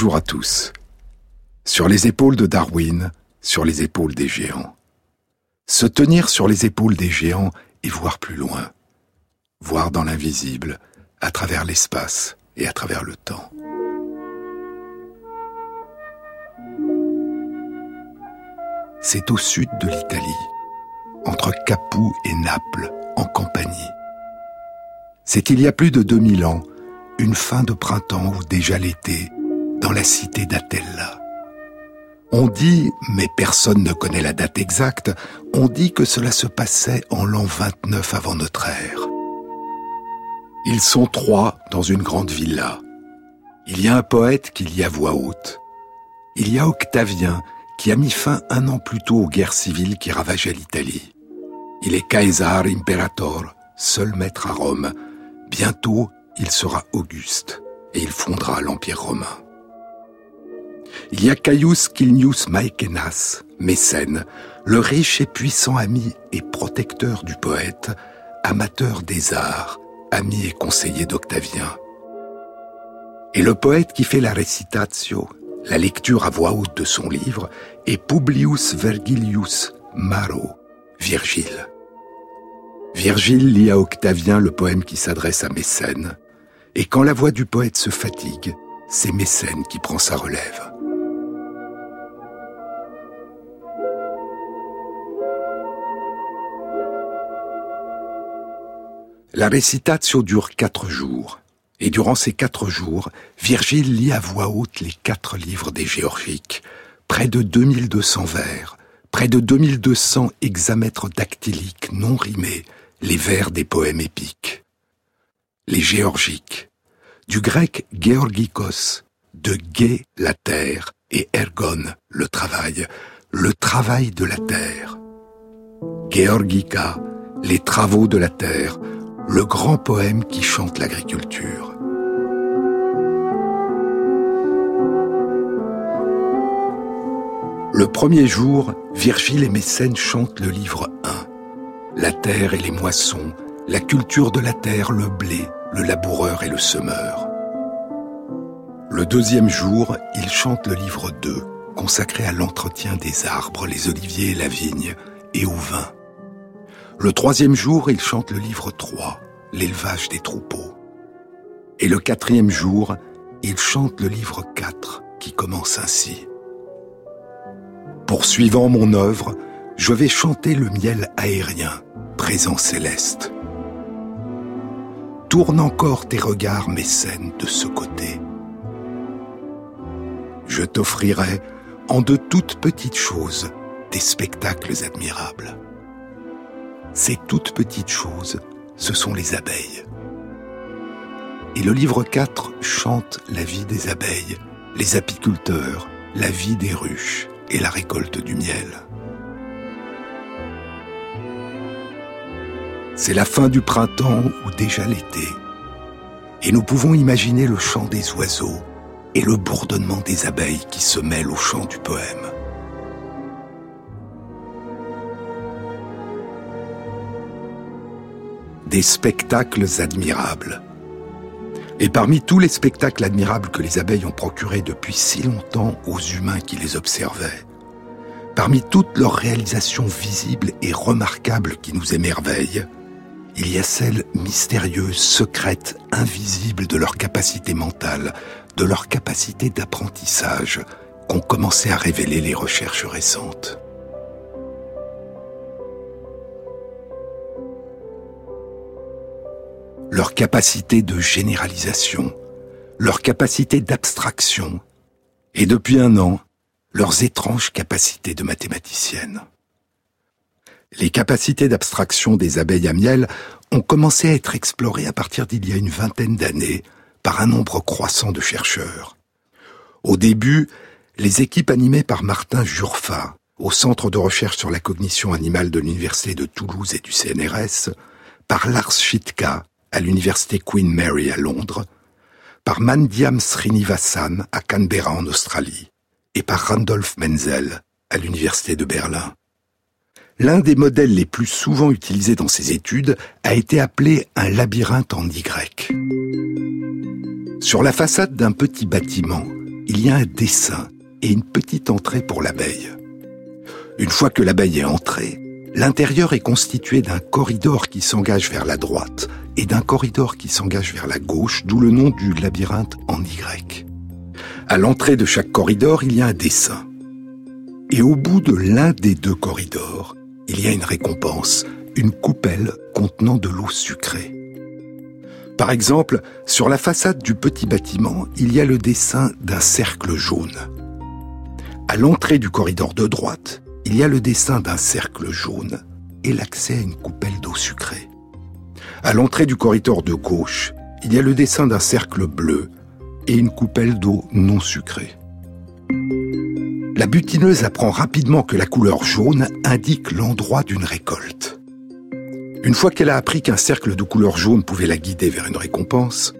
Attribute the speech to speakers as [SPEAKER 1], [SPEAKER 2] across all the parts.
[SPEAKER 1] Bonjour à tous. Sur les épaules de Darwin, sur les épaules des géants. Se tenir sur les épaules des géants et voir plus loin. Voir dans l'invisible, à travers l'espace et à travers le temps. C'est au sud de l'Italie, entre Capoue et Naples, en Campanie. C'est il y a plus de 2000 ans, une fin de printemps ou déjà l'été, dans la cité d'Atella. On dit, mais personne ne connaît la date exacte, on dit que cela se passait en l'an 29 avant notre ère. Ils sont trois dans une grande villa. Il y a un poète qui lit à voix haute. Il y a Octavien qui a mis fin un an plus tôt aux guerres civiles qui ravageaient l'Italie. Il est Caesar Imperator, seul maître à Rome. Bientôt, il sera Auguste et il fondera l'Empire romain. Il y a Caius Kilnius Maecenas, mécène, le riche et puissant ami et protecteur du poète, amateur des arts, ami et conseiller d'Octavien. Et le poète qui fait la recitatio, la lecture à voix haute de son livre, est Publius Vergilius Maro, Virgile. Virgile lit à Octavien le poème qui s'adresse à Mécène, et quand la voix du poète se fatigue, c'est Mécène qui prend sa relève. La récitation dure quatre jours, et durant ces quatre jours, Virgile lit à voix haute les quatre livres des Géorgiques, près de 2200 vers, près de 2200 hexamètres dactyliques non rimés, les vers des poèmes épiques. Les Géorgiques, du grec Georgikos, de Gé la terre et Ergon le travail, le travail de la terre. Georgika, les travaux de la terre, le grand poème qui chante l'agriculture. Le premier jour, Virgile et Mécène chantent le livre 1. La terre et les moissons, la culture de la terre, le blé, le laboureur et le semeur. Le deuxième jour, ils chantent le livre 2, consacré à l'entretien des arbres, les oliviers et la vigne, et au vin. Le troisième jour, il chante le livre 3, l'élevage des troupeaux. Et le quatrième jour, il chante le livre 4, qui commence ainsi. Poursuivant mon œuvre, je vais chanter le miel aérien, présent céleste. Tourne encore tes regards mécènes de ce côté. Je t'offrirai, en de toutes petites choses, des spectacles admirables. Ces toutes petites choses, ce sont les abeilles. Et le livre 4 chante la vie des abeilles, les apiculteurs, la vie des ruches et la récolte du miel. C'est la fin du printemps ou déjà l'été. Et nous pouvons imaginer le chant des oiseaux et le bourdonnement des abeilles qui se mêlent au chant du poème. Des spectacles admirables. Et parmi tous les spectacles admirables que les abeilles ont procurés depuis si longtemps aux humains qui les observaient, parmi toutes leurs réalisations visibles et remarquables qui nous émerveillent, il y a celles mystérieuses, secrètes, invisibles de leur capacité mentale, de leur capacité d'apprentissage, qu'ont commencé à révéler les recherches récentes. Leur capacité de généralisation, leur capacité d'abstraction, et depuis un an, leurs étranges capacités de mathématiciennes. Les capacités d'abstraction des abeilles à miel ont commencé à être explorées à partir d'il y a une vingtaine d'années par un nombre croissant de chercheurs. Au début, les équipes animées par Martin Jurfa, au Centre de recherche sur la cognition animale de l'Université de Toulouse et du CNRS, par Lars Schitka, à l'université Queen Mary à Londres, par Mandyam Srinivasan à Canberra en Australie et par Randolph Menzel à l'université de Berlin. L'un des modèles les plus souvent utilisés dans ces études a été appelé un labyrinthe en Y. Sur la façade d'un petit bâtiment, il y a un dessin et une petite entrée pour l'abeille. Une fois que l'abeille est entrée, l'intérieur est constitué d'un corridor qui s'engage vers la droite et d'un corridor qui s'engage vers la gauche, d'où le nom du labyrinthe en Y. À l'entrée de chaque corridor, il y a un dessin. Et au bout de l'un des deux corridors, il y a une récompense, une coupelle contenant de l'eau sucrée. Par exemple, sur la façade du petit bâtiment, il y a le dessin d'un cercle jaune. À l'entrée du corridor de droite, il y a le dessin d'un cercle jaune et l'accès à une coupelle d'eau sucrée. À l'entrée du corridor de gauche, il y a le dessin d'un cercle bleu et une coupelle d'eau non sucrée. La butineuse apprend rapidement que la couleur jaune indique l'endroit d'une récolte. Une fois qu'elle a appris qu'un cercle de couleur jaune pouvait la guider vers une récompense,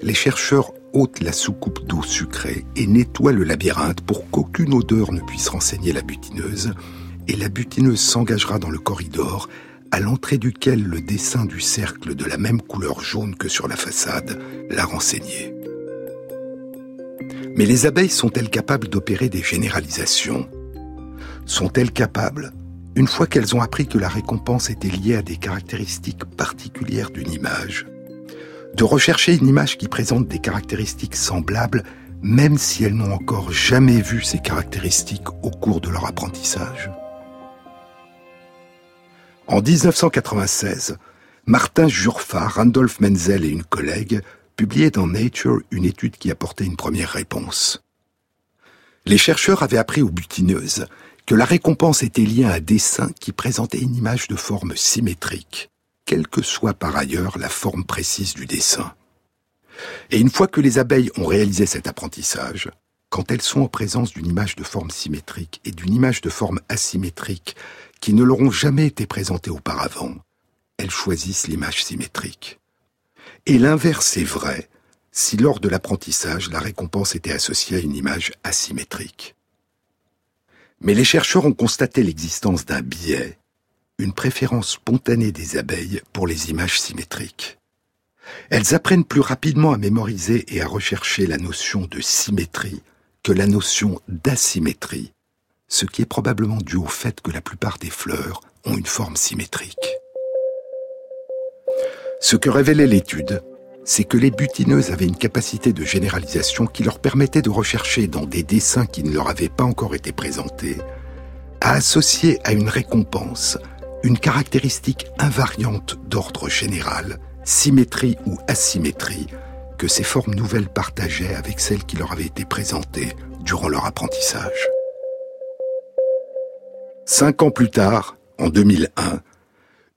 [SPEAKER 1] les chercheurs ôtent la soucoupe d'eau sucrée et nettoient le labyrinthe pour qu'aucune odeur ne puisse renseigner la butineuse, et la butineuse s'engagera dans le corridor à l'entrée duquel le dessin du cercle de la même couleur jaune que sur la façade l'a renseigné. Mais les abeilles sont-elles capables d'opérer des généralisations? Sont-elles capables, une fois qu'elles ont appris que la récompense était liée à des caractéristiques particulières d'une image, de rechercher une image qui présente des caractéristiques semblables même si elles n'ont encore jamais vu ces caractéristiques au cours de leur apprentissage? En 1996, Martin Jurfa, Randolph Menzel et une collègue publié dans Nature une étude qui apportait une première réponse. Les chercheurs avaient appris aux butineuses que la récompense était liée à un dessin qui présentait une image de forme symétrique, quelle que soit par ailleurs la forme précise du dessin. Et une fois que les abeilles ont réalisé cet apprentissage, quand elles sont en présence d'une image de forme symétrique et d'une image de forme asymétrique qui ne leur ont jamais été présentées auparavant, elles choisissent l'image symétrique. Et l'inverse est vrai si lors de l'apprentissage, la récompense était associée à une image asymétrique. Mais les chercheurs ont constaté l'existence d'un biais, une préférence spontanée des abeilles pour les images symétriques. Elles apprennent plus rapidement à mémoriser et à rechercher la notion de symétrie que la notion d'asymétrie, ce qui est probablement dû au fait que la plupart des fleurs ont une forme symétrique. Ce que révélait l'étude, c'est que les butineuses avaient une capacité de généralisation qui leur permettait de rechercher dans des dessins qui ne leur avaient pas encore été présentés, à associer à une récompense une caractéristique invariante d'ordre général, symétrie ou asymétrie, que ces formes nouvelles partageaient avec celles qui leur avaient été présentées durant leur apprentissage. Cinq ans plus tard, en 2001,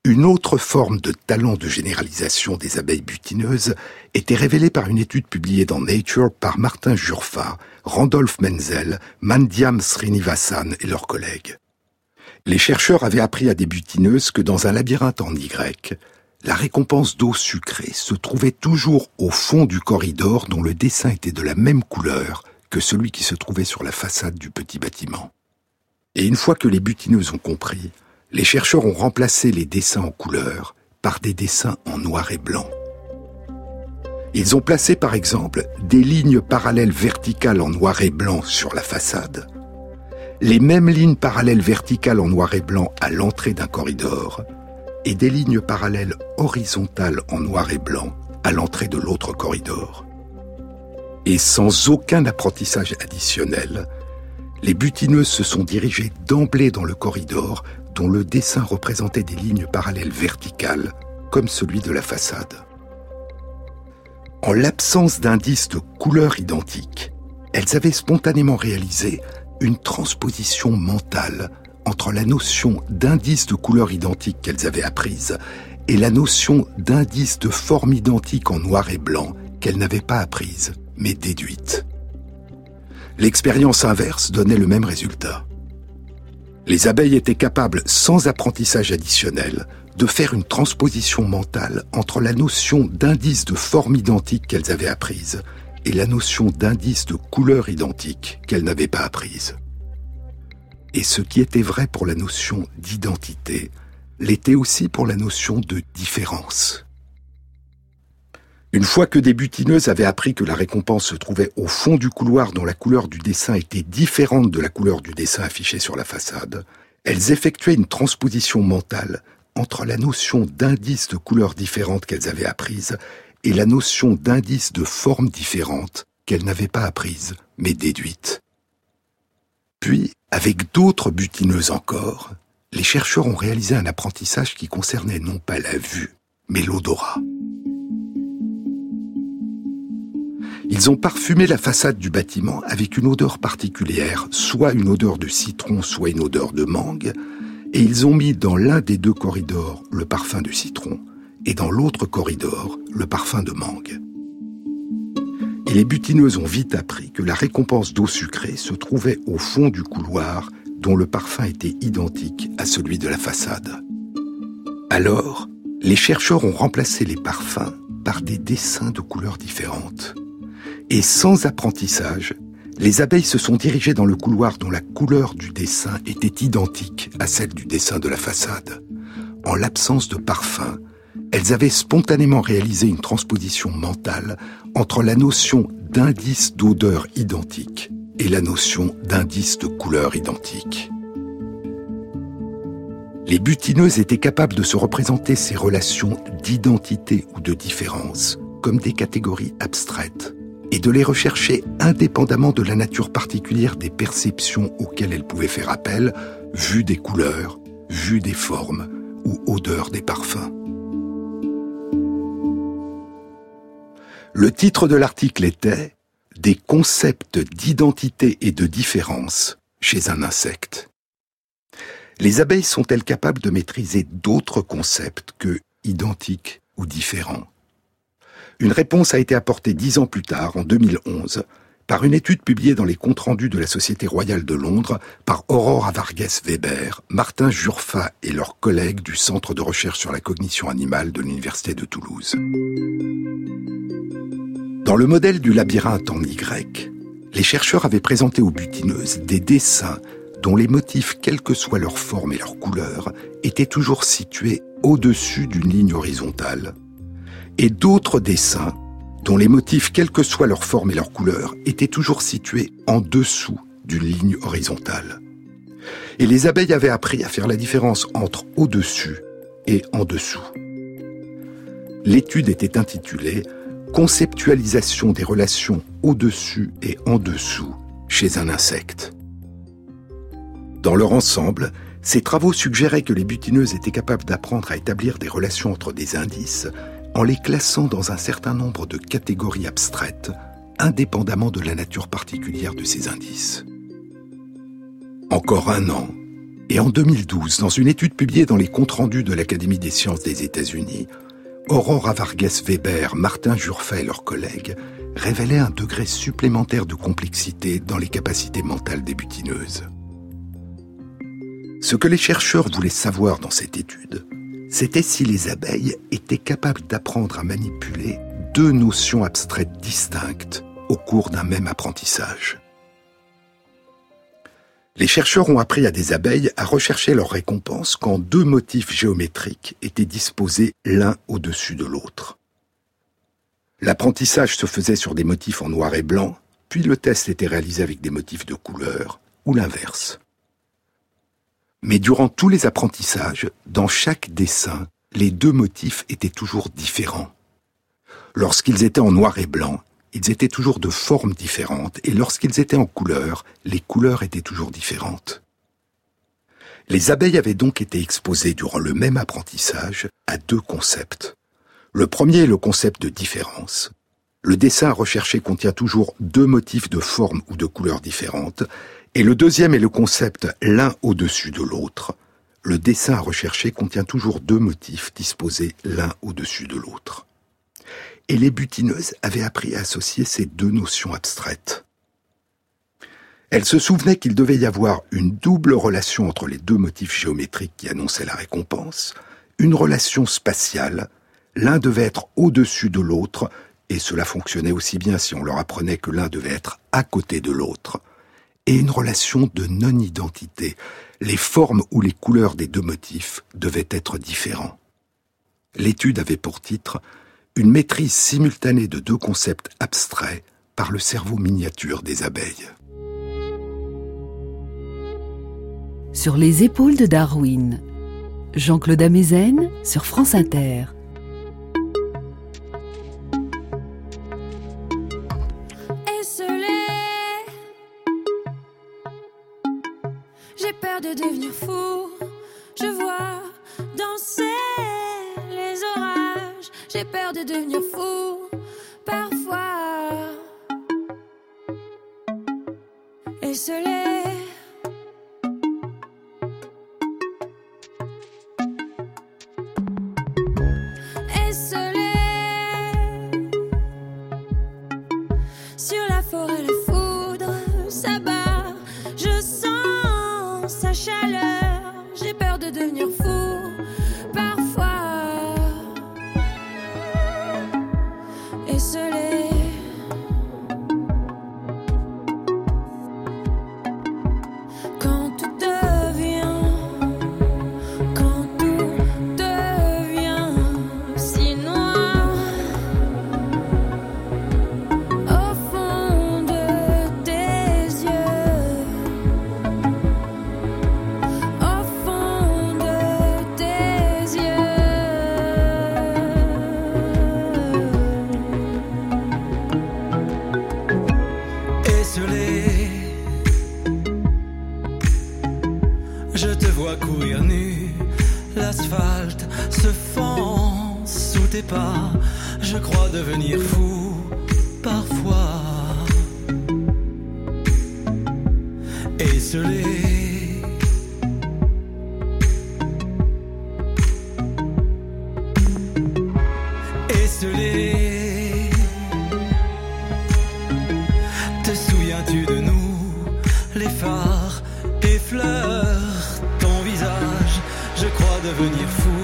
[SPEAKER 1] une autre forme de talent de généralisation des abeilles butineuses était révélée par une étude publiée dans Nature par Martin Jurfa, Randolph Menzel, Mandyam Srinivasan et leurs collègues. Les chercheurs avaient appris à des butineuses que dans un labyrinthe en Y, la récompense d'eau sucrée se trouvait toujours au fond du corridor dont le dessin était de la même couleur que celui qui se trouvait sur la façade du petit bâtiment. Et une fois que les butineuses ont compris, les chercheurs ont remplacé les dessins en couleur par des dessins en noir et blanc. Ils ont placé par exemple des lignes parallèles verticales en noir et blanc sur la façade, les mêmes lignes parallèles verticales en noir et blanc à l'entrée d'un corridor, et des lignes parallèles horizontales en noir et blanc à l'entrée de l'autre corridor. Et sans aucun apprentissage additionnel, les butineuses se sont dirigées d'emblée dans le corridor dont le dessin représentait des lignes parallèles verticales, comme celui de la façade. En l'absence d'indices de couleurs identiques, elles avaient spontanément réalisé une transposition mentale entre la notion d'indice de couleur identique qu'elles avaient apprise et la notion d'indice de forme identique en noir et blanc qu'elles n'avaient pas apprise, mais déduite. L'expérience inverse donnait le même résultat. Les abeilles étaient capables, sans apprentissage additionnel, de faire une transposition mentale entre la notion d'indice de forme identique qu'elles avaient apprise et la notion d'indice de couleur identique qu'elles n'avaient pas apprise. Et ce qui était vrai pour la notion d'identité l'était aussi pour la notion de différence. Une fois que des butineuses avaient appris que la récompense se trouvait au fond du couloir dont la couleur du dessin était différente de la couleur du dessin affiché sur la façade, elles effectuaient une transposition mentale entre la notion d'indice de couleurs différentes qu'elles avaient apprises et la notion d'indice de formes différentes qu'elles n'avaient pas apprises, mais déduites. Puis, avec d'autres butineuses encore, les chercheurs ont réalisé un apprentissage qui concernait non pas la vue, mais l'odorat. Ils ont parfumé la façade du bâtiment avec une odeur particulière, soit une odeur de citron, soit une odeur de mangue, et ils ont mis dans l'un des deux corridors le parfum de citron, et dans l'autre corridor le parfum de mangue. Et les butineuses ont vite appris que la récompense d'eau sucrée se trouvait au fond du couloir dont le parfum était identique à celui de la façade. Alors, les chercheurs ont remplacé les parfums par des dessins de couleurs différentes. Et sans apprentissage, les abeilles se sont dirigées dans le couloir dont la couleur du dessin était identique à celle du dessin de la façade. En l'absence de parfum, elles avaient spontanément réalisé une transposition mentale entre la notion d'indice d'odeur identique et la notion d'indice de couleur identique. Les butineuses étaient capables de se représenter ces relations d'identité ou de différence comme des catégories abstraites et de les rechercher indépendamment de la nature particulière des perceptions auxquelles elles pouvaient faire appel, vu des couleurs, vu des formes ou odeur des parfums. Le titre de l'article était Des concepts d'identité et de différence chez un insecte. Les abeilles sont-elles capables de maîtriser d'autres concepts que identiques ou différents? Une réponse a été apportée dix ans plus tard, en 2011, par une étude publiée dans les comptes rendus de la Société royale de Londres par Aurora Vargas Weber, Martin Jurfa et leurs collègues du Centre de recherche sur la cognition animale de l'Université de Toulouse. Dans le modèle du labyrinthe en Y, les chercheurs avaient présenté aux butineuses des dessins dont les motifs, quelle que soit leur forme et leur couleur, étaient toujours situés au-dessus d'une ligne horizontale, et d'autres dessins dont les motifs, quelle que soit leur forme et leur couleur, étaient toujours situés en dessous d'une ligne horizontale. Et les abeilles avaient appris à faire la différence entre au-dessus et en dessous. L'étude était intitulée Conceptualisation des relations au-dessus et en dessous chez un insecte. Dans leur ensemble, ces travaux suggéraient que les butineuses étaient capables d'apprendre à établir des relations entre des indices en les classant dans un certain nombre de catégories abstraites, indépendamment de la nature particulière de ces indices. Encore un an, et en 2012, dans une étude publiée dans les comptes rendus de l'Académie des sciences des États-Unis, Aurora Vargas Weber, Martin Jurfa et leurs collègues révélaient un degré supplémentaire de complexité dans les capacités mentales des butineuses. Ce que les chercheurs voulaient savoir dans cette étude, c'était si les abeilles étaient capables d'apprendre à manipuler deux notions abstraites distinctes au cours d'un même apprentissage. Les chercheurs ont appris à des abeilles à rechercher leur récompense quand deux motifs géométriques étaient disposés l'un au-dessus de l'autre. L'apprentissage se faisait sur des motifs en noir et blanc, puis le test était réalisé avec des motifs de couleur, ou l'inverse. Mais durant tous les apprentissages, dans chaque dessin, les deux motifs étaient toujours différents. Lorsqu'ils étaient en noir et blanc, ils étaient toujours de formes différentes, et lorsqu'ils étaient en couleur, les couleurs étaient toujours différentes. Les abeilles avaient donc été exposées durant le même apprentissage à deux concepts. Le premier est le concept de différence. Le dessin recherché contient toujours deux motifs de forme ou de couleurs différentes, et le deuxième est le concept l'un au-dessus de l'autre. Le dessin à rechercher contient toujours deux motifs disposés l'un au-dessus de l'autre. Et les butineuses avaient appris à associer ces deux notions abstraites. Elles se souvenaient qu'il devait y avoir une double relation entre les deux motifs géométriques qui annonçaient la récompense, une relation spatiale, l'un devait être au-dessus de l'autre, et cela fonctionnait aussi bien si on leur apprenait que l'un devait être à côté de l'autre, et une relation de non-identité. Les formes ou les couleurs des deux motifs devaient être différents. L'étude avait pour titre une maîtrise simultanée de deux concepts abstraits par le cerveau miniature des abeilles.
[SPEAKER 2] Sur les épaules de Darwin, Jean-Claude Amezen sur France Inter.
[SPEAKER 3] J'ai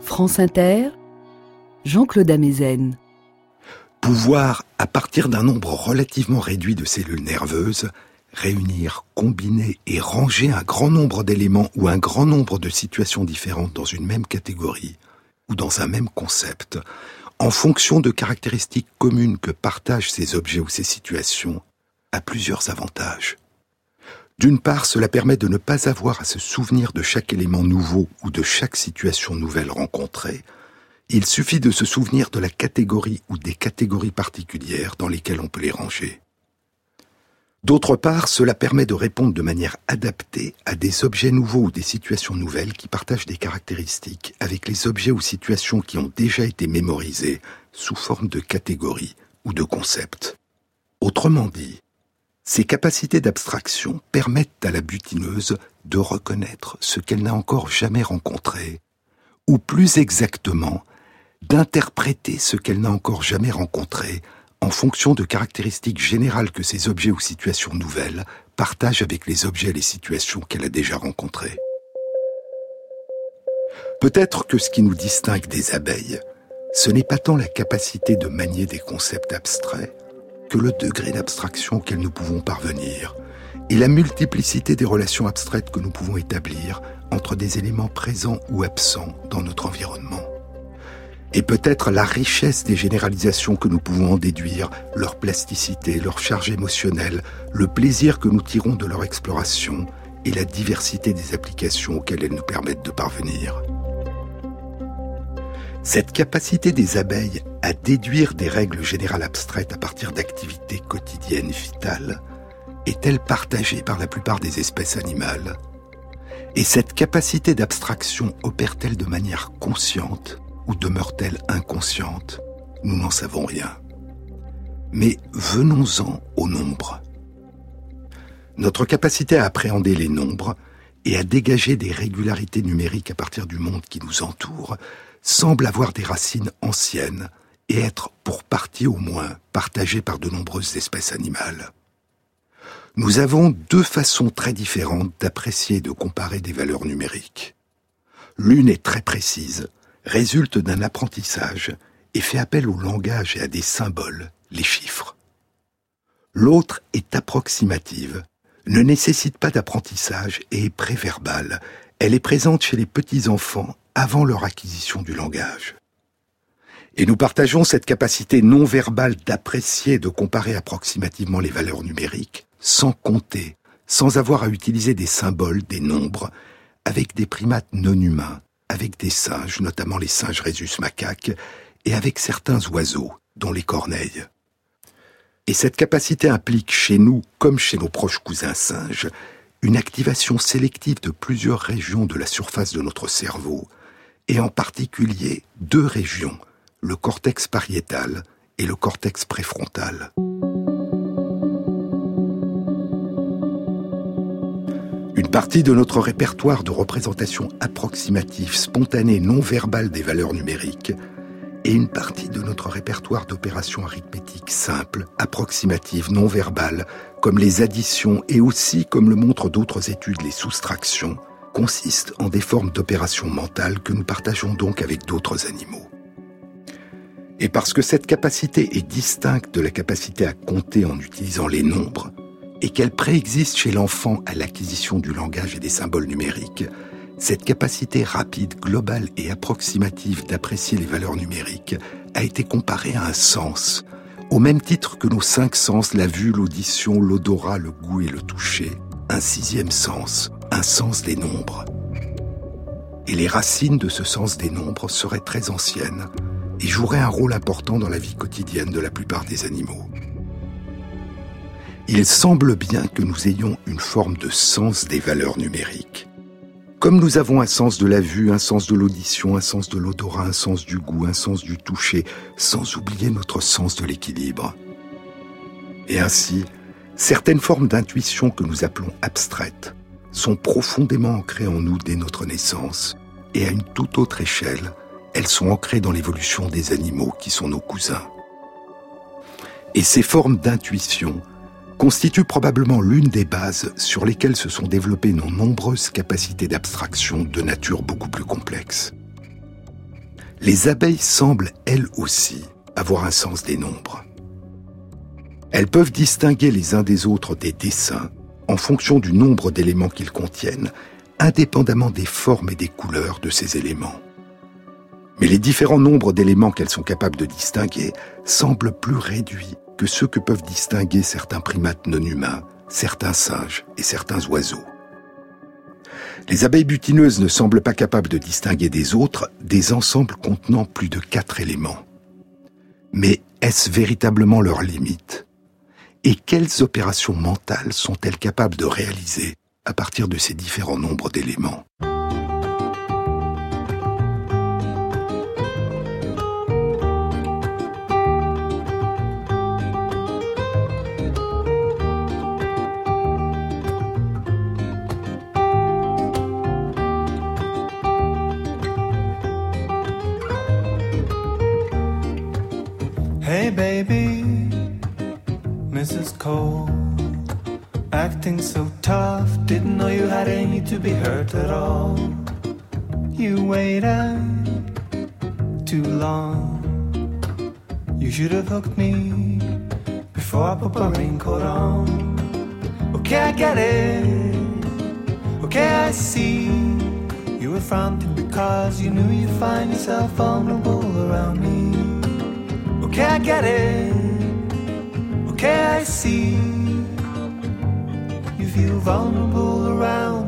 [SPEAKER 2] France Inter, Jean-Claude Amezen.
[SPEAKER 1] Pouvoir, à partir d'un nombre relativement réduit de cellules nerveuses, réunir, combiner et ranger un grand nombre d'éléments ou un grand nombre de situations différentes dans une même catégorie ou dans un même concept, en fonction de caractéristiques communes que partagent ces objets ou ces situations, a plusieurs avantages. D'une part, cela permet de ne pas avoir à se souvenir de chaque élément nouveau ou de chaque situation nouvelle rencontrée, Il suffit de se souvenir de la catégorie ou des catégories particulières dans lesquelles on peut les ranger. D'autre part, cela permet de répondre de manière adaptée à des objets nouveaux ou des situations nouvelles qui partagent des caractéristiques avec les objets ou situations qui ont déjà été mémorisés sous forme de catégories ou de concepts. Autrement dit, ces capacités d'abstraction permettent à la butineuse de reconnaître ce qu'elle n'a encore jamais rencontré, ou plus exactement, d'interpréter ce qu'elle n'a encore jamais rencontré en fonction de caractéristiques générales que ces objets ou situations nouvelles partagent avec les objets et les situations qu'elle a déjà rencontrés. Peut-être que ce qui nous distingue des abeilles, ce n'est pas tant la capacité de manier des concepts abstraits que le degré d'abstraction auquel nous pouvons parvenir et la multiplicité des relations abstraites que nous pouvons établir entre des éléments présents ou absents dans notre environnement et peut-être la richesse des généralisations que nous pouvons en déduire, leur plasticité, leur charge émotionnelle, le plaisir que nous tirons de leur exploration et la diversité des applications auxquelles elles nous permettent de parvenir. Cette capacité des abeilles à déduire des règles générales abstraites à partir d'activités quotidiennes vitales est-elle partagée par la plupart des espèces animales? Et cette capacité d'abstraction opère-t-elle de manière consciente ou demeure-t-elle inconsciente? Nous n'en savons rien. Mais venons-en au nombre. Notre capacité à appréhender les nombres et à dégager des régularités numériques à partir du monde qui nous entoure semble avoir des racines anciennes et être, pour partie au moins, partagée par de nombreuses espèces animales. Nous avons deux façons très différentes d'apprécier et de comparer des valeurs numériques. L'une est très précise, résulte d'un apprentissage et fait appel au langage et à des symboles, les chiffres. L'autre est approximative, ne nécessite pas d'apprentissage et est préverbale. Elle est présente chez les petits-enfants avant leur acquisition du langage. Et nous partageons cette capacité non verbale d'apprécier de comparer approximativement les valeurs numériques, sans compter, sans avoir à utiliser des symboles, des nombres, avec des primates non humains, avec des singes, notamment les singes rhésus macaques, et avec certains oiseaux, dont les corneilles. Et cette capacité implique chez nous, comme chez nos proches cousins singes, une activation sélective de plusieurs régions de la surface de notre cerveau, et en particulier deux régions, le cortex pariétal et le cortex préfrontal. Une partie de notre répertoire de représentation approximative, spontanée, non verbale des valeurs numériques, et une partie de notre répertoire d'opérations arithmétiques simples, approximatives, non verbales, comme les additions et aussi, comme le montrent d'autres études, les soustractions, consistent en des formes d'opérations mentales que nous partageons donc avec d'autres animaux. Et parce que cette capacité est distincte de la capacité à compter en utilisant les nombres, et qu'elle préexiste chez l'enfant à l'acquisition du langage et des symboles numériques, cette capacité rapide, globale et approximative d'apprécier les valeurs numériques a été comparée à un sens, au même titre que nos cinq sens, la vue, l'audition, l'odorat, le goût et le toucher, un sixième sens, un sens des nombres. Et les racines de ce sens des nombres seraient très anciennes et joueraient un rôle important dans la vie quotidienne de la plupart des animaux il semble bien que nous ayons une forme de sens des valeurs numériques. Comme nous avons un sens de la vue, un sens de l'audition, un sens de l'odorat, un sens du goût, un sens du toucher, sans oublier notre sens de l'équilibre. Et ainsi, certaines formes d'intuition que nous appelons abstraites sont profondément ancrées en nous dès notre naissance, et à une toute autre échelle, elles sont ancrées dans l'évolution des animaux qui sont nos cousins. Et ces formes d'intuition constitue probablement l'une des bases sur lesquelles se sont développées nos nombreuses capacités d'abstraction de nature beaucoup plus complexe. Les abeilles semblent, elles aussi, avoir un sens des nombres. Elles peuvent distinguer les uns des autres des dessins en fonction du nombre d'éléments qu'ils contiennent, indépendamment des formes et des couleurs de ces éléments. Mais les différents nombres d'éléments qu'elles sont capables de distinguer semblent plus réduits que ceux que peuvent distinguer certains primates non humains, certains singes et certains oiseaux. Les abeilles butineuses ne semblent pas capables de distinguer des autres des ensembles contenant plus de quatre éléments. Mais est-ce véritablement leur limite? Et quelles opérations mentales sont-elles capables de réaliser à partir de ces différents nombres d'éléments?
[SPEAKER 4] Mrs. Cole, acting so tough. Didn't know you had any to be hurt at all. You waited too long. You should have hooked me before I put my raincoat on. Okay, I get it. Okay, I see. You were fronting because you knew you'd find yourself vulnerable around me. Okay, I get it. Can I see. You feel vulnerable around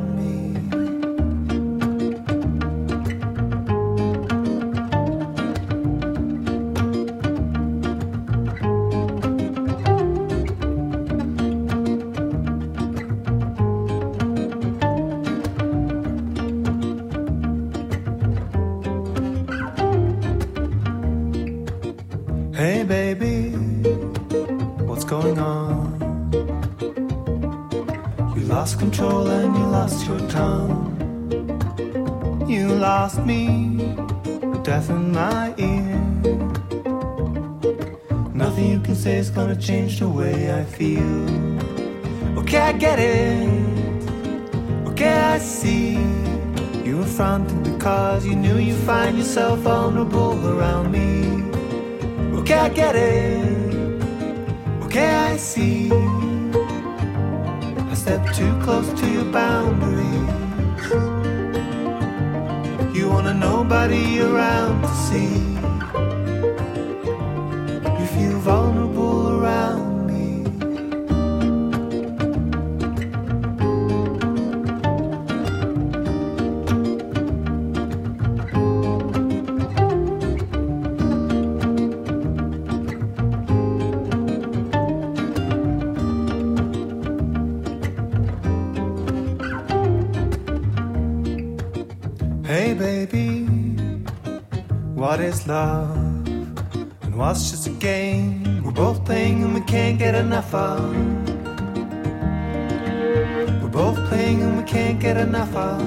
[SPEAKER 4] yourself vulnerable around me. Okay, I get it. Okay, I see. I step too close to your boundaries. You wanna nobody around to see. What is love? And what's just a game we're both playing and we can't get enough of? We're both playing and we can't get enough of.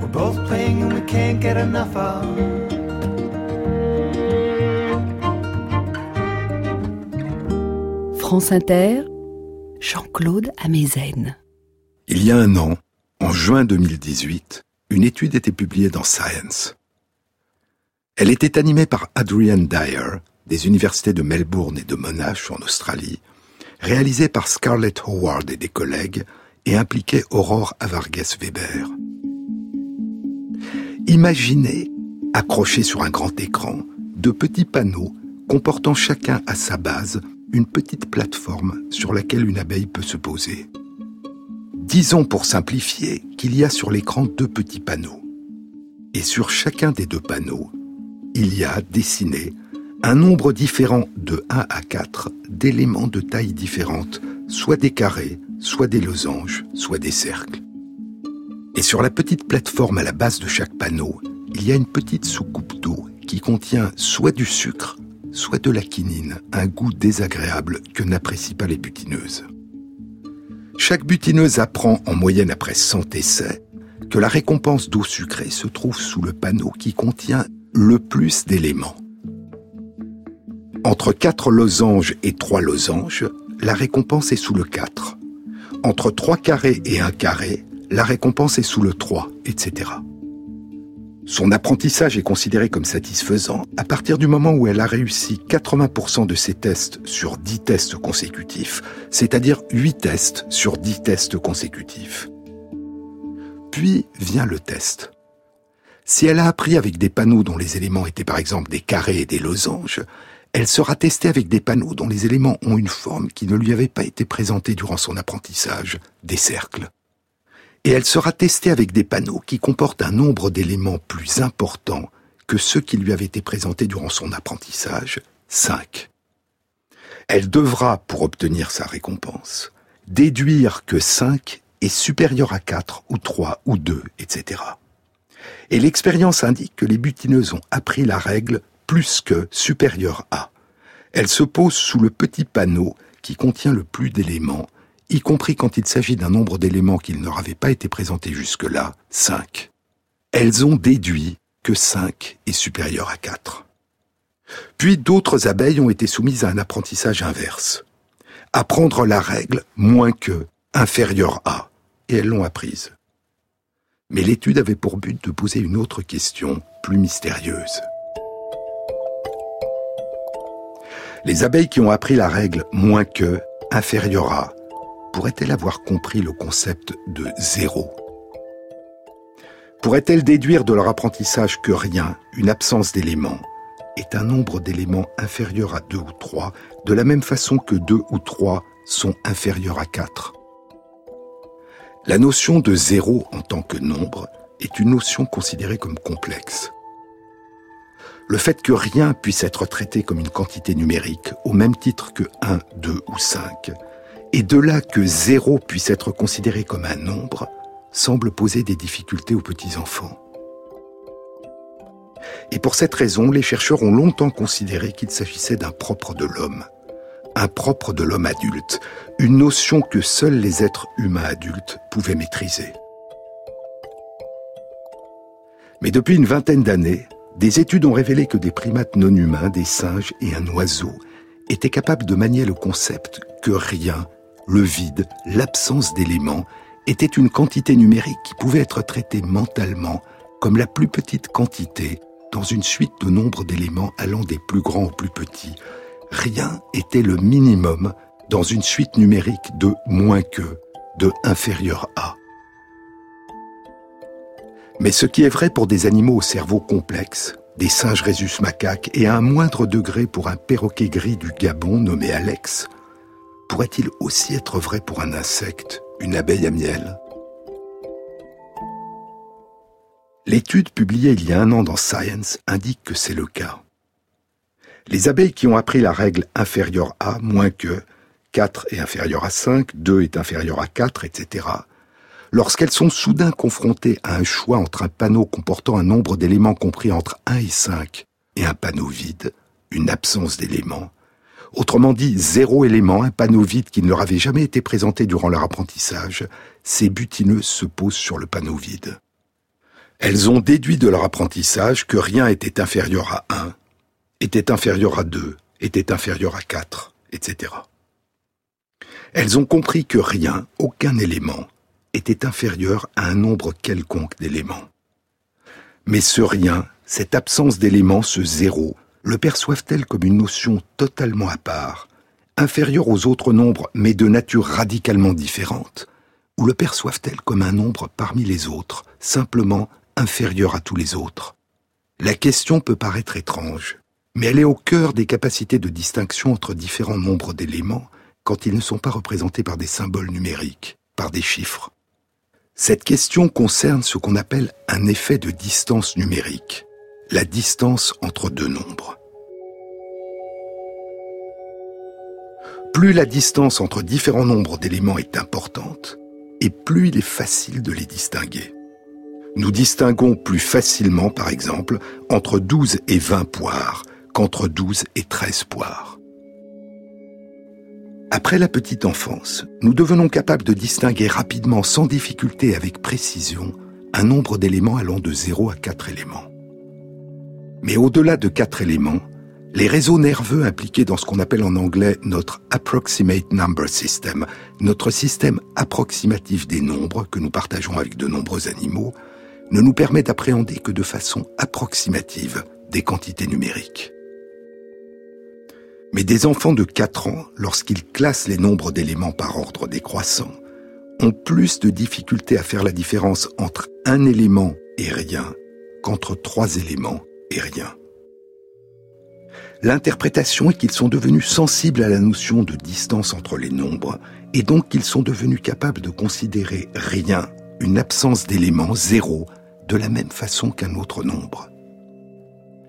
[SPEAKER 4] We're both playing and we can't get enough of.
[SPEAKER 2] France Inter, Jean-Claude Amezen.
[SPEAKER 1] Il y a un an, en juin 2018, une étude était publiée dans Science. Elle était animée par Adrian Dyer, des universités de Melbourne et de Monash en Australie, réalisée par Scarlett Howard et des collègues, et impliquait Aurore Avargues Weber. Imaginez, accrochés sur un grand écran, de petits panneaux comportant chacun à sa base une petite plateforme sur laquelle une abeille peut se poser. Disons pour simplifier qu'il y a sur l'écran deux petits panneaux. Et sur chacun des deux panneaux, il y a dessiné un nombre différent de 1 à 4 d'éléments de taille différente, soit des carrés, soit des losanges, soit des cercles. Et sur la petite plateforme à la base de chaque panneau, il y a une petite soucoupe d'eau qui contient soit du sucre, soit de la quinine, un goût désagréable que n'apprécient pas les butineuses. Chaque butineuse apprend en moyenne après 100 essais que la récompense d'eau sucrée se trouve sous le panneau qui contient le plus d'éléments. Entre 4 losanges et 3 losanges, la récompense est sous le 4. Entre 3 carrés et 1 carré, la récompense est sous le 3, etc. Son apprentissage est considéré comme satisfaisant à partir du moment où elle a réussi 80% de ses tests sur 10 tests consécutifs, c'est-à-dire 8 tests sur 10 tests consécutifs. Puis vient le test. Si elle a appris avec des panneaux dont les éléments étaient par exemple des carrés et des losanges, elle sera testée avec des panneaux dont les éléments ont une forme qui ne lui avait pas été présentée durant son apprentissage, des cercles. Et elle sera testée avec des panneaux qui comportent un nombre d'éléments plus importants que ceux qui lui avaient été présentés durant son apprentissage, 5. Elle devra, pour obtenir sa récompense, déduire que 5 est supérieur à 4 ou 3 ou 2, etc. Et l'expérience indique que les butineuses ont appris la règle plus que supérieur à. Elle se pose sous le petit panneau qui contient le plus d'éléments, y compris quand il s'agit d'un nombre d'éléments qui ne leur avait pas été présenté jusque-là, 5. Elles ont déduit que 5 est supérieur à 4. Puis d'autres abeilles ont été soumises à un apprentissage inverse. Apprendre la règle moins que, inférieur à, et elles l'ont apprise. Mais l'étude avait pour but de poser une autre question, plus mystérieuse. Les abeilles qui ont appris la règle moins que, inférieur à, pourraient-elles avoir compris le concept de zéro? Pourraient-elles déduire de leur apprentissage que rien, une absence d'éléments, est un nombre d'éléments inférieur à 2 ou 3, de la même façon que 2 ou 3 sont inférieurs à 4 La notion de zéro en tant que nombre est une notion considérée comme complexe. Le fait que rien puisse être traité comme une quantité numérique, au même titre que 1, 2 ou 5, et de là que 0 puisse être considéré comme un nombre, semble poser des difficultés aux petits-enfants. Et pour cette raison, les chercheurs ont longtemps considéré qu'il s'agissait d'un propre de l'homme, un propre de l'homme adulte, une notion que seuls les êtres humains adultes pouvaient maîtriser. Mais depuis une vingtaine d'années, des études ont révélé que des primates non humains, des singes et un oiseau étaient capables de manier le concept que rien, le vide, l'absence d'éléments, était une quantité numérique qui pouvait être traitée mentalement comme la plus petite quantité dans une suite de nombres d'éléments allant des plus grands aux plus petits. Rien était le minimum dans une suite numérique de moins que, de inférieur à. Mais ce qui est vrai pour des animaux au cerveau complexe, des singes rhésus macaques et à un moindre degré pour un perroquet gris du Gabon nommé Alex, pourrait-il aussi être vrai pour un insecte, une abeille à miel? L'étude publiée il y a un an dans Science indique que c'est le cas. Les abeilles qui ont appris la règle inférieure à moins que 4 est inférieur à 5, 2 est inférieur à 4, etc., lorsqu'elles sont soudain confrontées à un choix entre un panneau comportant un nombre d'éléments compris entre 1 et 5 et un panneau vide, une absence d'éléments, autrement dit zéro élément, un panneau vide qui ne leur avait jamais été présenté durant leur apprentissage, ces butineuses se posent sur le panneau vide. Elles ont déduit de leur apprentissage que rien était inférieur à 1, était inférieur à 2, était inférieur à 4, etc. Elles ont compris que rien, aucun élément, était inférieur à un nombre quelconque d'éléments. Mais ce rien, cette absence d'éléments, ce zéro, le perçoivent-elles comme une notion totalement à part, inférieure aux autres nombres mais de nature radicalement différente, ou le perçoivent-elles comme un nombre parmi les autres, simplement inférieur à tous les autres? La question peut paraître étrange, mais elle est au cœur des capacités de distinction entre différents nombres d'éléments quand ils ne sont pas représentés par des symboles numériques, par des chiffres. Cette question concerne ce qu'on appelle un effet de distance numérique, la distance entre deux nombres. Plus la distance entre différents nombres d'éléments est importante, et plus il est facile de les distinguer. Nous distinguons plus facilement, par exemple, entre 12 et 20 poires qu'entre 12 et 13 poires. Après la petite enfance, nous devenons capables de distinguer rapidement, sans difficulté et avec précision, un nombre d'éléments allant de 0 à 4 éléments. Mais au-delà de 4 éléments, les réseaux nerveux impliqués dans ce qu'on appelle en anglais notre approximate number system, notre système approximatif des nombres que nous partageons avec de nombreux animaux, ne nous permet d'appréhender que de façon approximative des quantités numériques. Mais des enfants de 4 ans, lorsqu'ils classent les nombres d'éléments par ordre décroissant, ont plus de difficultés à faire la différence entre un élément et rien qu'entre trois éléments et rien. L'interprétation est qu'ils sont devenus sensibles à la notion de distance entre les nombres et donc qu'ils sont devenus capables de considérer rien une absence d'élément zéro de la même façon qu'un autre nombre.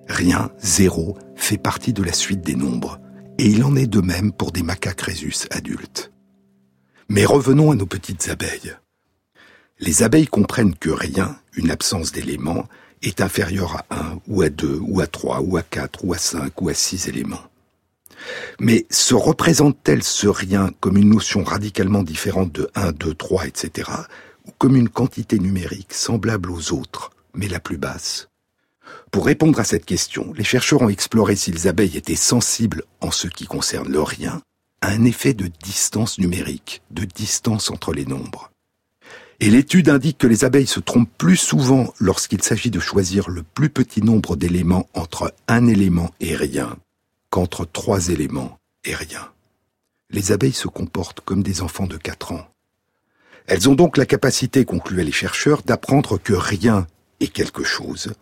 [SPEAKER 1] Rien, zéro, fait partie de la suite des nombres, et il en est de même pour des macaques rhésus adultes. Mais revenons à nos petites abeilles. Les abeilles comprennent que rien, une absence d'éléments, est inférieur à 1 ou à 2 ou à 3 ou à 4 ou à 5 ou à 6 éléments. Mais se représente-t-elle ce rien comme une notion radicalement différente de 1, 2, 3, etc., ou comme une quantité numérique semblable aux autres, mais la plus basse? Pour répondre à cette question, les chercheurs ont exploré si les abeilles étaient sensibles, en ce qui concerne le rien, à un effet de distance numérique, de distance entre les nombres. Et l'étude indique que les abeilles se trompent plus souvent lorsqu'il s'agit de choisir le plus petit nombre d'éléments entre un élément et rien qu'entre trois éléments et rien. Les abeilles se comportent comme des enfants de quatre ans. Elles ont donc la capacité, concluaient les chercheurs, d'apprendre que rien est quelque chose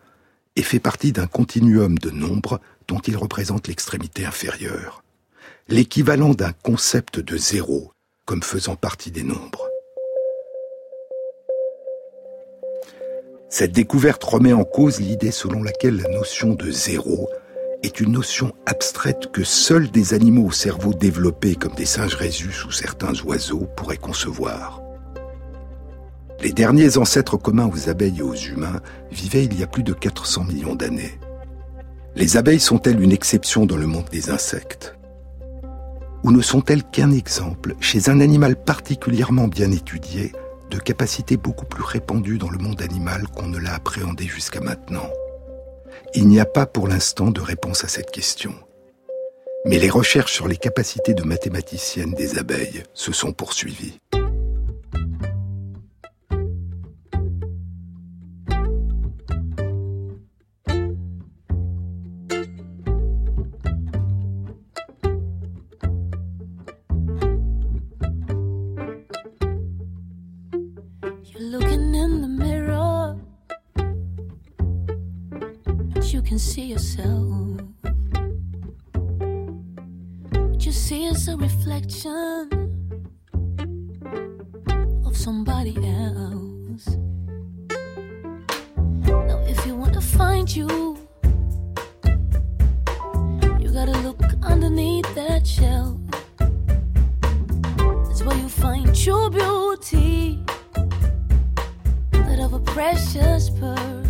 [SPEAKER 1] et fait partie d'un continuum de nombres dont il représente l'extrémité inférieure, l'équivalent d'un concept de zéro comme faisant partie des nombres. Cette découverte remet en cause l'idée selon laquelle la notion de zéro est une notion abstraite que seuls des animaux au cerveau développé comme des singes rhésus ou certains oiseaux pourraient concevoir. Les derniers ancêtres communs aux abeilles et aux humains vivaient il y a plus de 400 millions d'années. Les abeilles sont-elles une exception dans le monde des insectes? Ou ne sont-elles qu'un exemple, chez un animal particulièrement bien étudié, de capacités beaucoup plus répandues dans le monde animal qu'on ne l'a appréhendé jusqu'à maintenant. Il n'y a pas pour l'instant de réponse à cette question. Mais les recherches sur les capacités de mathématiciennes des abeilles se sont poursuivies.
[SPEAKER 2] reflection of
[SPEAKER 5] somebody else. Now, if you want to find you, you gotta look underneath that shell. That's where you find true beauty, that of a precious pearl.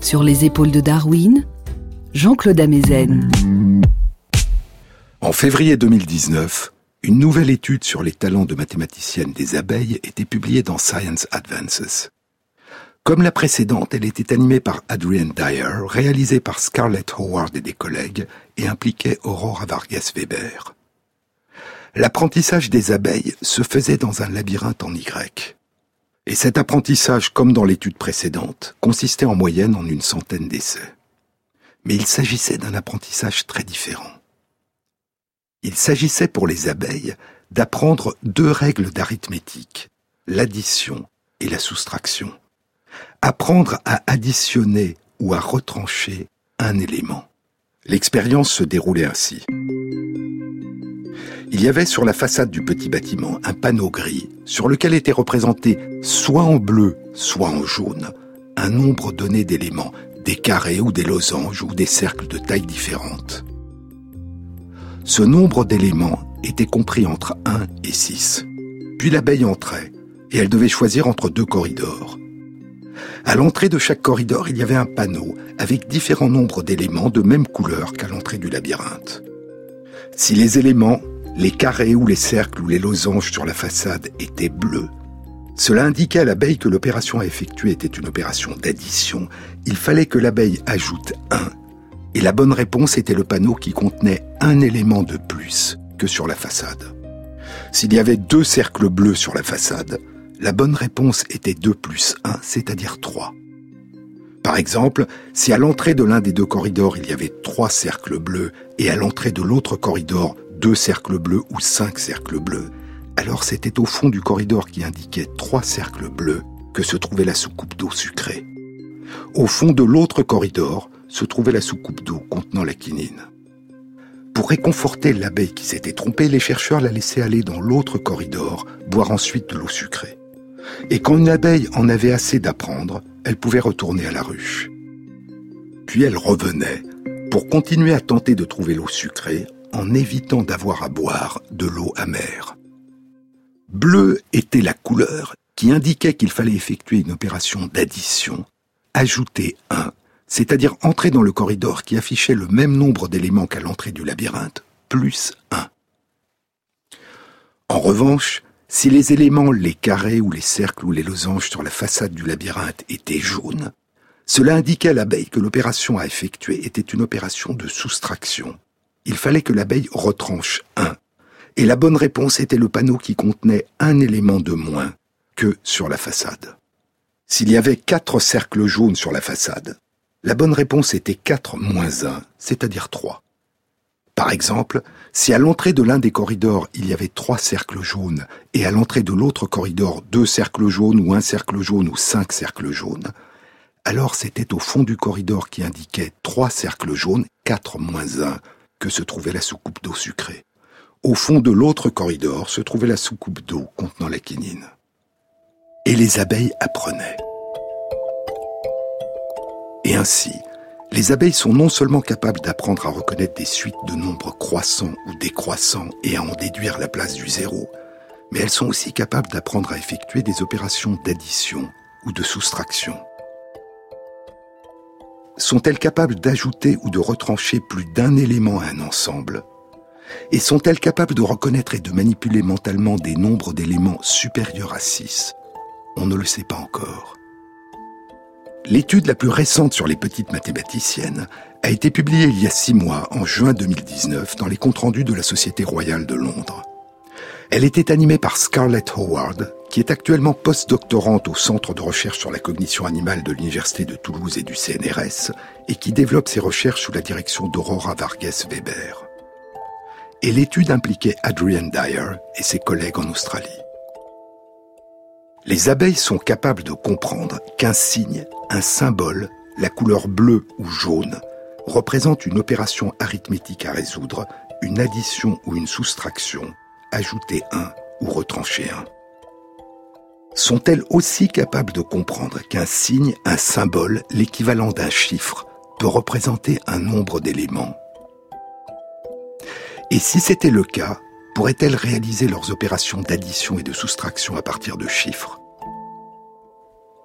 [SPEAKER 2] Sur les épaules de Darwin, Jean-Claude Amezen.
[SPEAKER 1] En février 2019, une nouvelle étude sur les talents de mathématiciennes des abeilles était publiée dans Science Advances. Comme la précédente, elle était animée par Adrienne Dyer, réalisée par Scarlett Howard et des collègues, et impliquait Aurora Vargas Weber. L'apprentissage des abeilles se faisait dans un labyrinthe en Y. Et cet apprentissage, comme dans l'étude précédente, consistait en moyenne en une centaine d'essais. Mais il s'agissait d'un apprentissage très différent. Il s'agissait pour les abeilles d'apprendre deux règles d'arithmétique, l'addition et la soustraction. Apprendre à additionner ou à retrancher un élément. L'expérience se déroulait ainsi. Il y avait sur la façade du petit bâtiment un panneau gris sur lequel était représenté soit en bleu, soit en jaune, un nombre donné d'éléments, des carrés ou des losanges ou des cercles de tailles différentes. Ce nombre d'éléments était compris entre 1 et 6. Puis l'abeille entrait, et elle devait choisir entre deux corridors. À l'entrée de chaque corridor, il y avait un panneau avec différents nombres d'éléments de même couleur qu'à l'entrée du labyrinthe. Si les éléments, les carrés ou les cercles ou les losanges sur la façade étaient bleus, cela indiquait à l'abeille que l'opération à effectuer était une opération d'addition. Il fallait que l'abeille ajoute 1 et la bonne réponse était le panneau qui contenait un élément de plus que sur la façade. S'il y avait deux cercles bleus sur la façade, la bonne réponse était 2 plus 1, c'est-à-dire 3. Par exemple, si à l'entrée de l'un des deux corridors il y avait trois cercles bleus et à l'entrée de l'autre corridor deux cercles bleus ou cinq cercles bleus, alors c'était au fond du corridor qui indiquait trois cercles bleus que se trouvait la soucoupe d'eau sucrée. Au fond de l'autre corridor, se trouvait la soucoupe d'eau contenant la quinine. Pour réconforter l'abeille qui s'était trompée, les chercheurs la laissaient aller dans l'autre corridor, boire ensuite de l'eau sucrée. Et quand une abeille en avait assez d'apprendre, elle pouvait retourner à la ruche. Puis elle revenait pour continuer à tenter de trouver l'eau sucrée en évitant d'avoir à boire de l'eau amère. Bleu était la couleur qui indiquait qu'il fallait effectuer une opération d'addition, ajouter un c'est-à-dire entrer dans le corridor qui affichait le même nombre d'éléments qu'à l'entrée du labyrinthe, plus 1. En revanche, si les éléments, les carrés ou les cercles ou les losanges sur la façade du labyrinthe étaient jaunes, cela indiquait à l'abeille que l'opération à effectuer était une opération de soustraction. Il fallait que l'abeille retranche 1. Et la bonne réponse était le panneau qui contenait un élément de moins que sur la façade. S'il y avait quatre cercles jaunes sur la façade, la bonne réponse était 4 moins 1, c'est-à-dire 3. Par exemple, si à l'entrée de l'un des corridors il y avait trois cercles jaunes et à l'entrée de l'autre corridor deux cercles jaunes ou un cercle jaune ou cinq cercles jaunes, alors c'était au fond du corridor qui indiquait trois cercles jaunes, 4 moins 1, que se trouvait la soucoupe d'eau sucrée. Au fond de l'autre corridor se trouvait la soucoupe d'eau contenant la quinine. Et les abeilles apprenaient. Et ainsi, les abeilles sont non seulement capables d'apprendre à reconnaître des suites de nombres croissants ou décroissants et à en déduire la place du zéro, mais elles sont aussi capables d'apprendre à effectuer des opérations d'addition ou de soustraction. Sont-elles capables d'ajouter ou de retrancher plus d'un élément à un ensemble? Et sont-elles capables de reconnaître et de manipuler mentalement des nombres d'éléments supérieurs à 6 On ne le sait pas encore. L'étude la plus récente sur les petites mathématiciennes a été publiée il y a six mois, en juin 2019, dans les comptes rendus de la Société royale de Londres. Elle était animée par Scarlett Howard, qui est actuellement postdoctorante au Centre de recherche sur la cognition animale de l'Université de Toulouse et du CNRS, et qui développe ses recherches sous la direction d'Aurora Vargas Weber. Et l'étude impliquait Adrienne Dyer et ses collègues en Australie. Les abeilles sont capables de comprendre qu'un signe, un symbole, la couleur bleue ou jaune, représente une opération arithmétique à résoudre, une addition ou une soustraction, ajouter un ou retrancher un. Sont-elles aussi capables de comprendre qu'un signe, un symbole, l'équivalent d'un chiffre, peut représenter un nombre d'éléments? Et si c'était le cas, pourraient-elles réaliser leurs opérations d'addition et de soustraction à partir de chiffres?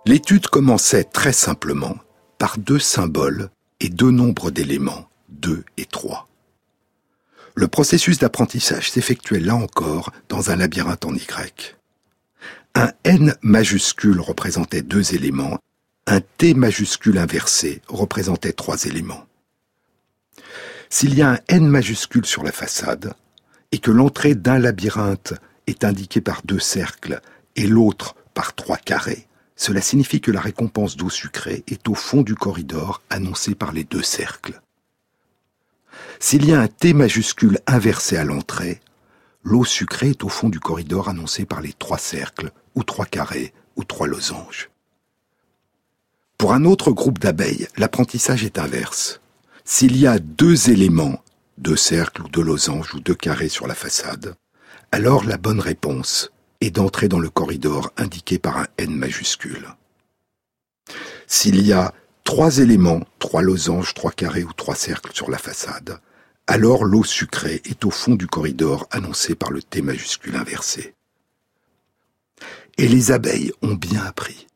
[SPEAKER 1] L'étude commençait très simplement par deux symboles et deux nombres d'éléments, 2 et 3. Le processus d'apprentissage s'effectuait là encore dans un labyrinthe en Y. Un N majuscule représentait deux éléments, un T majuscule inversé représentait trois éléments. S'il y a un N majuscule sur la façade, et que l'entrée d'un labyrinthe est indiquée par deux cercles et l'autre par trois carrés, cela signifie que la récompense d'eau sucrée est au fond du corridor annoncé par les deux cercles. S'il y a un T majuscule inversé à l'entrée, l'eau sucrée est au fond du corridor annoncé par les trois cercles, ou trois carrés, ou trois losanges. Pour un autre groupe d'abeilles, l'apprentissage est inverse. S'il y a deux éléments, deux cercles ou deux losanges ou deux carrés sur la façade, alors la bonne réponse est d'entrer dans le corridor indiqué par un N majuscule. S'il y a trois éléments, trois losanges, trois carrés ou trois cercles sur la façade, alors l'eau sucrée est au fond du corridor annoncé par le T majuscule inversé. Et les abeilles ont bien appris.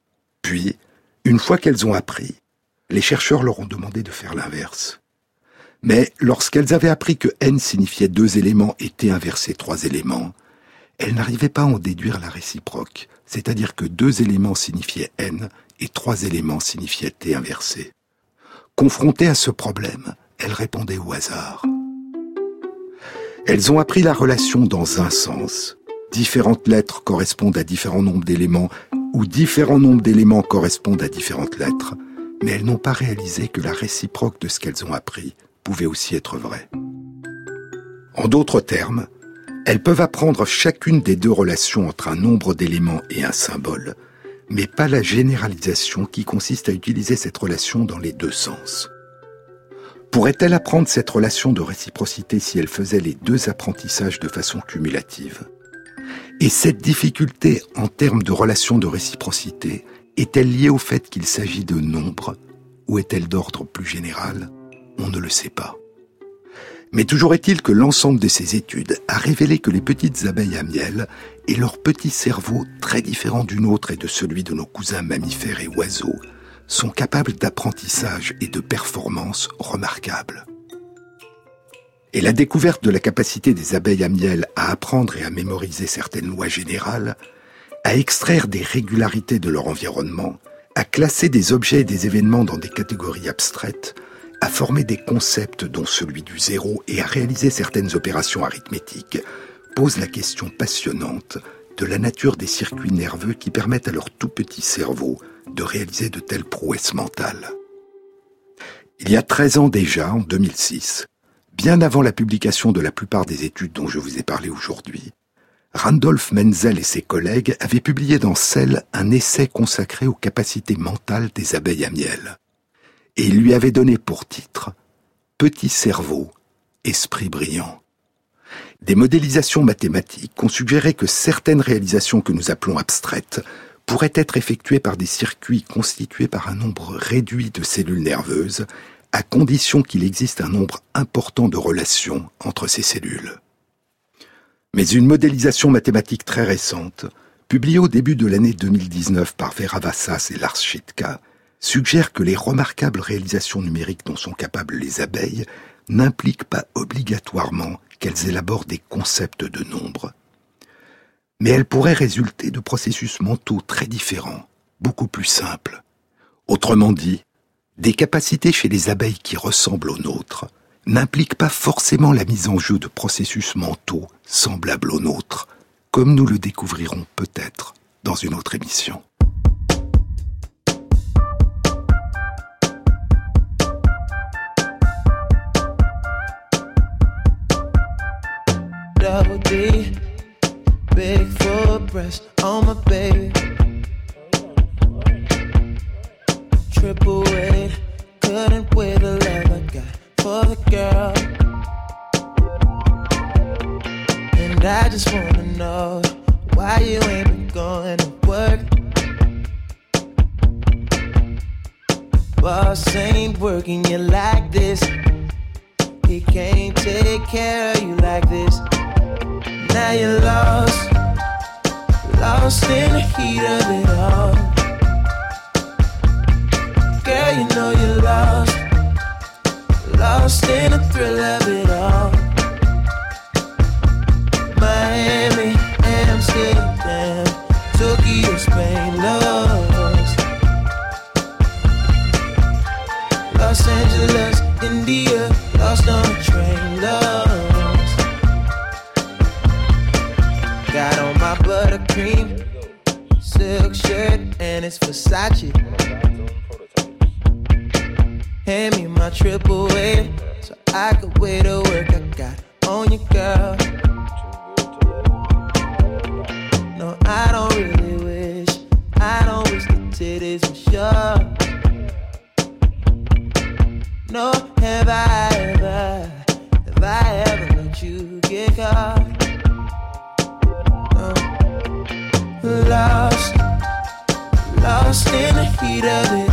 [SPEAKER 1] Puis, une fois qu'elles ont appris, les chercheurs leur ont demandé de faire l'inverse. Mais lorsqu'elles avaient appris que n signifiait deux éléments et t inversé trois éléments, elles n'arrivaient pas à en déduire la réciproque, c'est-à-dire que deux éléments signifiaient n et trois éléments signifiaient t inversé. Confrontées à ce problème, elles répondaient au hasard. Elles ont appris la relation dans un sens. Différentes lettres correspondent à différents nombres d'éléments, ou différents nombres d'éléments correspondent à différentes lettres, mais elles n'ont pas réalisé que la réciproque de ce qu'elles ont appris pouvait aussi être vraie. En d'autres termes, elles peuvent apprendre chacune des deux relations entre un nombre d'éléments et un symbole, mais pas la généralisation qui consiste à utiliser cette relation dans les deux sens. Pourrait-elle apprendre cette relation de réciprocité si elle faisait les deux apprentissages de façon cumulative? Et cette difficulté en termes de relation de réciprocité est-elle liée au fait qu'il s'agit de nombres ou est-elle d'ordre plus général? On ne le sait pas. Mais toujours est-il que l'ensemble de ces études a révélé que les petites abeilles à miel et leur petit cerveau, très différent du nôtre et de celui de nos cousins mammifères et oiseaux, sont capables d'apprentissage et de performances remarquables. Et la découverte de la capacité des abeilles à miel à apprendre et à mémoriser certaines lois générales, à extraire des régularités de leur environnement, à classer des objets et des événements dans des catégories abstraites, à former des concepts dont celui du zéro et à réaliser certaines opérations arithmétiques pose la question passionnante de la nature des circuits nerveux qui permettent à leur tout petit cerveau de réaliser de telles prouesses mentales. Il y a 13 ans déjà, en 2006, bien avant la publication de la plupart des études dont je vous ai parlé aujourd'hui, Randolph Menzel et ses collègues avaient publié dans Cell un essai consacré aux capacités mentales des abeilles à miel et lui avait donné pour titre Petit cerveau, esprit brillant. Des modélisations mathématiques ont suggéré que certaines réalisations que nous appelons abstraites pourraient être effectuées par des circuits constitués par un nombre réduit de cellules nerveuses, à condition qu'il existe un nombre important de relations entre ces cellules. Mais une modélisation mathématique très récente, publiée au début de l'année 2019 par Vera Vassas et Lars Schitka, suggère que les remarquables réalisations numériques dont sont capables les abeilles n'impliquent pas obligatoirement qu'elles élaborent des concepts de nombre. Mais elles pourraient résulter de processus mentaux très différents, beaucoup plus simples. Autrement dit, des capacités chez les abeilles qui ressemblent aux nôtres n'impliquent pas forcément la mise en jeu de processus mentaux semblables aux nôtres, comme nous le découvrirons peut-être dans une autre émission.
[SPEAKER 6] Full breast on my baby. No, have I ever, have I ever let you get caught? Lost, lost in the heat of it.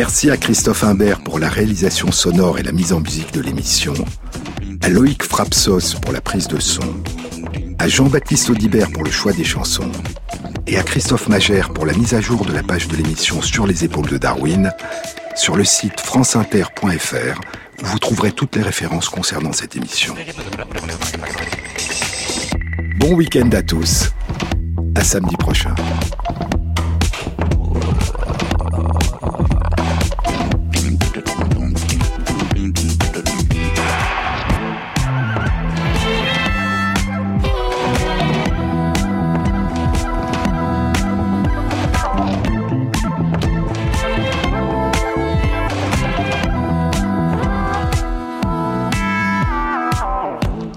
[SPEAKER 1] Merci à Christophe Imbert pour la réalisation sonore et la mise en musique de l'émission, à Loïc Frapsos pour la prise de son, à Jean-Baptiste Audibert pour le choix des chansons, et à Christophe Magère pour la mise à jour de la page de l'émission Sur les épaules de Darwin, sur le site franceinter.fr, où vous trouverez toutes les références concernant cette émission. Bon week-end à tous. À samedi